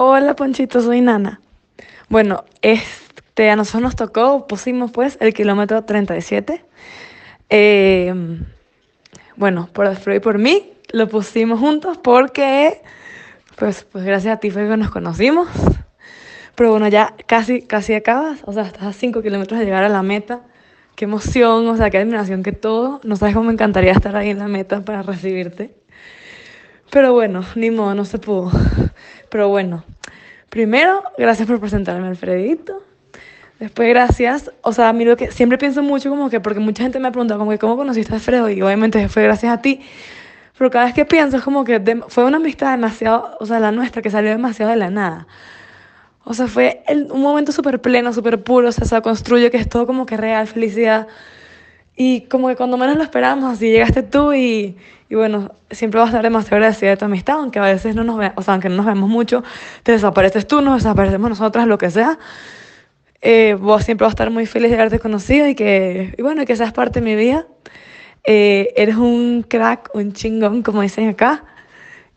Hola Ponchito, soy Nana. Bueno, este, a nosotros nos tocó, pusimos pues el kilómetro 37. Eh, bueno, por y por mí lo pusimos juntos porque, pues, pues gracias a ti fue que nos conocimos. Pero bueno, ya casi, casi acabas, o sea, estás a 5 kilómetros de llegar a la meta. Qué emoción, o sea, qué admiración que todo. No sabes cómo me encantaría estar ahí en la meta para recibirte. Pero bueno, ni modo, no se pudo. Pero bueno, primero, gracias por presentarme, Alfredito. Después, gracias. O sea, lo que siempre pienso mucho como que, porque mucha gente me ha preguntado como que, ¿cómo conociste a Alfredo? Y obviamente fue gracias a ti. Pero cada vez que pienso es como que fue una amistad demasiado, o sea, la nuestra, que salió demasiado de la nada. O sea, fue un momento súper pleno, súper puro, o sea, se construye que es todo como que real, felicidad. Y como que cuando menos lo esperamos, así llegaste tú y, y bueno, siempre vas a estar demasiado agradecida de tu amistad, aunque a veces no nos ve, o sea, aunque no nos vemos mucho, te desapareces tú, nos desaparecemos nosotras, lo que sea. Eh, vos siempre vas a estar muy feliz de haberte conocido y que, y bueno, que seas parte de mi vida. Eh, eres un crack, un chingón, como dicen acá.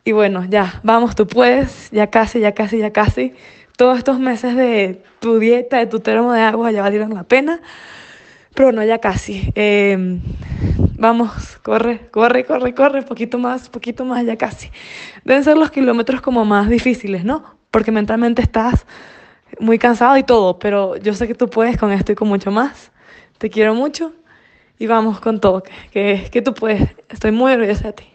Y bueno, ya, vamos, tú puedes, ya casi, ya casi, ya casi. Todos estos meses de tu dieta, de tu termo de agua ya valieron la pena. Pero no, ya casi. Eh, vamos, corre, corre, corre, corre, poquito más, poquito más, ya casi. Deben ser los kilómetros como más difíciles, ¿no? Porque mentalmente estás muy cansado y todo, pero yo sé que tú puedes con esto y con mucho más. Te quiero mucho y vamos con todo, que, que, que tú puedes. Estoy muy orgullosa de ti.